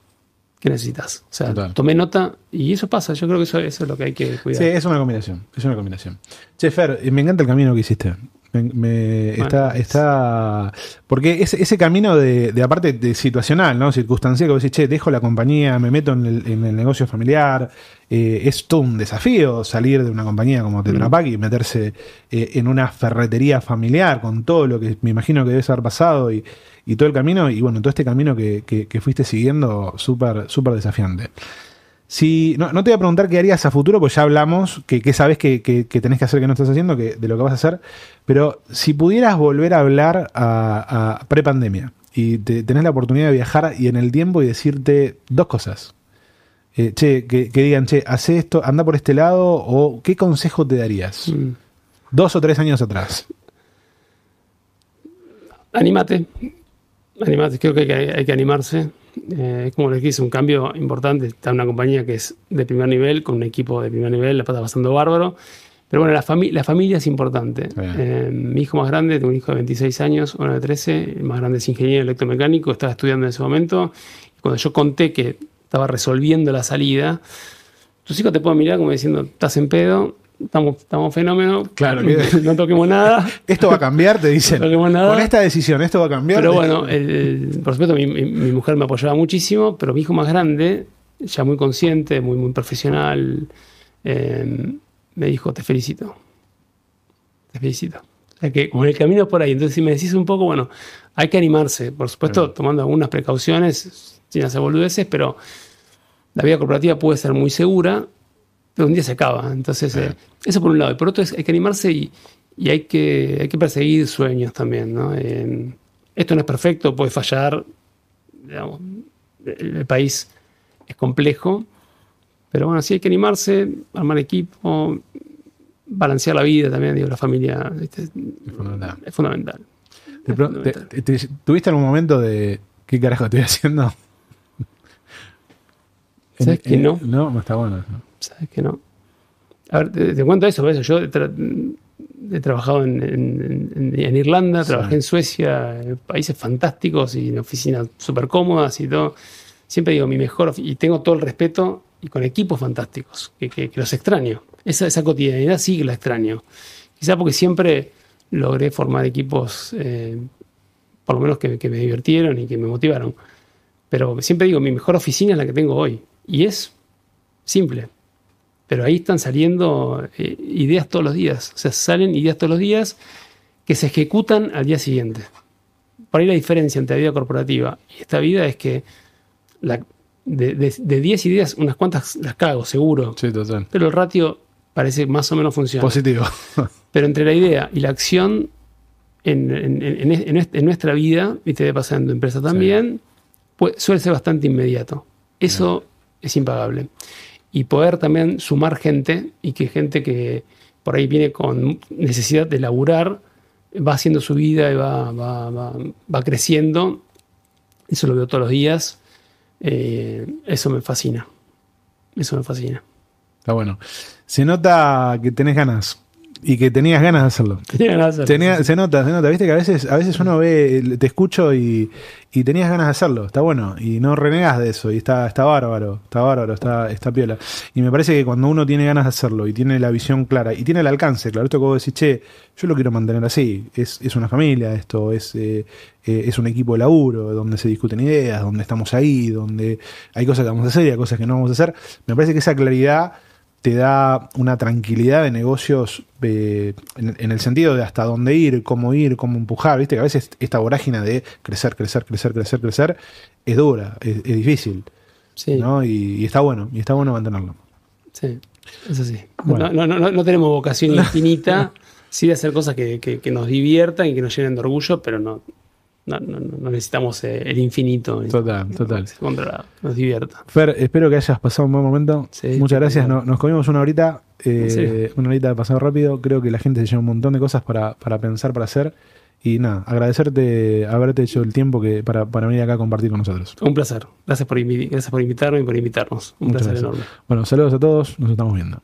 qué necesitas. O sea, Total. tomé nota y eso pasa. Yo creo que eso, eso es lo que hay que cuidar. Sí, es una combinación. Es una combinación. Che, Fer, me encanta el camino que hiciste. Me, me- Bueno, está, está. Porque ese, ese camino de, de aparte de situacional, ¿no? Circunstancial, que vos decís, che, dejo la compañía, me meto en el, en el negocio familiar. eh, es todo un desafío salir de una compañía como Tetra Pak y meterse eh, en una ferretería familiar con todo lo que me imagino que debes haber pasado y, y todo el camino. Y bueno, todo este camino que, que- que fuiste siguiendo, súper, súper desafiante. Si, no, no te voy a preguntar qué harías a futuro, pues ya hablamos, que, que sabes que, que- tenés que hacer que no estás haciendo, que, de lo que vas a hacer. Pero si pudieras volver a hablar a, a prepandemia y te- tenés la oportunidad de viajar y en el tiempo y decirte dos cosas. Eh, che, que, que digan, che, hace esto, anda por este lado, o qué consejo te darías? Mm. Dos o tres años atrás. Anímate. Anímate. Creo que hay que, hay que animarse. Eh, es como les dije, un cambio importante. Está una compañía que es de primer nivel, con un equipo de primer nivel, la pasa pasando bárbaro. Pero bueno, la, fami- la familia es importante. Bien. Eh, mi hijo más grande, tengo un hijo de 26 años, uno de 13, el más grande es ingeniero electromecánico, estaba estudiando en ese momento. Cuando yo conté que estaba resolviendo la salida, tus hijos te pueden mirar como diciendo, estás en pedo, estamos, estamos fenómeno, Claro, que- no toquemos nada. Esto va a cambiar, te dicen. No toquemos nada. Con esta decisión, esto va a cambiar. Pero bueno, el- por supuesto mi, mi- mujer me apoyaba muchísimo, pero mi hijo más grande, ya muy consciente, muy, muy profesional, eh, me dijo, te felicito. Te felicito. O sea que como el camino es por ahí. Entonces si me decís un poco, bueno, hay que animarse, por supuesto, tomando algunas precauciones, sin hacer boludeces, pero la vida corporativa puede ser muy segura, pero un día se acaba. Entonces, eh, eso por un lado. Y por otro, es, hay que animarse y, y hay, que, hay que perseguir sueños también. ¿no? En- esto no es perfecto, puede fallar. digamos, el, el país es complejo, pero bueno, sí hay que animarse, armar equipo, balancear la vida también, digo, la familia ¿viste? Es fundamental. es fundamental. Te Es pro- fundamental. te- te- ¿Tuviste algún momento de qué carajo estoy haciendo? ¿Sabes que no? No, no está bueno. eso. ¿Sabes que no? A ver, te, te cuento eso, eso. Yo he, tra- he trabajado en, en- en- en Irlanda, Sí. trabajé en Suecia, países fantásticos y en oficinas súper cómodas y todo. Siempre digo, mi mejor, y tengo todo el respeto, y con equipos fantásticos, que, que- que los extraño. Esa, esa cotidianidad sí que la extraño. Quizá porque siempre logré formar equipos, eh, por lo menos que, que me divirtieron y que me motivaron. Pero siempre digo, mi mejor oficina es la que tengo hoy. Y es simple. Pero ahí están saliendo eh, ideas todos los días. O sea, salen ideas todos los días que se ejecutan al día siguiente. Por ahí la diferencia entre la vida corporativa y esta vida es que la- de, de- de 10 ideas, unas cuantas las cago, seguro. Sí, total. Pero el ratio parece más o menos funciona. Positivo. Pero entre la idea y la acción en, en- en- en nuest- en nuestra vida, y te debe pasar en tu empresa también, pues, suele ser bastante inmediato. Eso es impagable. Y poder también sumar gente y que gente que por ahí viene con necesidad de laburar, va haciendo su vida y va, va- va- va creciendo. Eso lo veo todos los días. Eh, eso me fascina. Eso me fascina. Está bueno. Se nota que tenés ganas y que tenías ganas de hacerlo. Tenía ganas de hacerlo. Tenía- se nota, se nota. Viste que a veces, a veces uno ve, te escucho y, y tenías ganas de hacerlo. Está bueno. Y no renegas de eso. Y está, está bárbaro. Está bárbaro. Está, está piola. Y me parece que cuando uno tiene ganas de hacerlo y tiene la visión clara y tiene el alcance, claro, esto que vos decís, che, yo lo quiero mantener así. Es, es una familia, esto es, eh, eh, es un equipo de laburo donde se discuten ideas, donde estamos ahí, donde hay cosas que vamos a hacer y hay cosas que no vamos a hacer. Me parece que esa claridad te da una tranquilidad de negocios eh, en, en el sentido de hasta dónde ir, cómo ir, cómo empujar. Viste que a veces esta vorágine de crecer, crecer, crecer, crecer, crecer es dura, es, es difícil. Sí. ¿no? Y, y está bueno, y está bueno mantenerlo. Sí, eso sí. Bueno. No, no, no, no tenemos vocación infinita, sí de hacer cosas que, que- que nos diviertan y que nos llenen de orgullo, pero no, no, no- no necesitamos eh, el infinito. Total, total. Controlado, nos divierta. Fer, espero que hayas pasado un buen momento. Sí, Muchas gracias. nos comimos una horita, eh, una horita de pasado rápido. Creo que la gente se lleva un montón de cosas para, para pensar, para hacer. Y nada, agradecerte haberte hecho el tiempo que para, para venir acá a compartir con nosotros. Un placer. Gracias por, gracias por invitarme y por invitarnos. Un Muchas placer gracias. enorme. Bueno, saludos a todos, nos estamos viendo.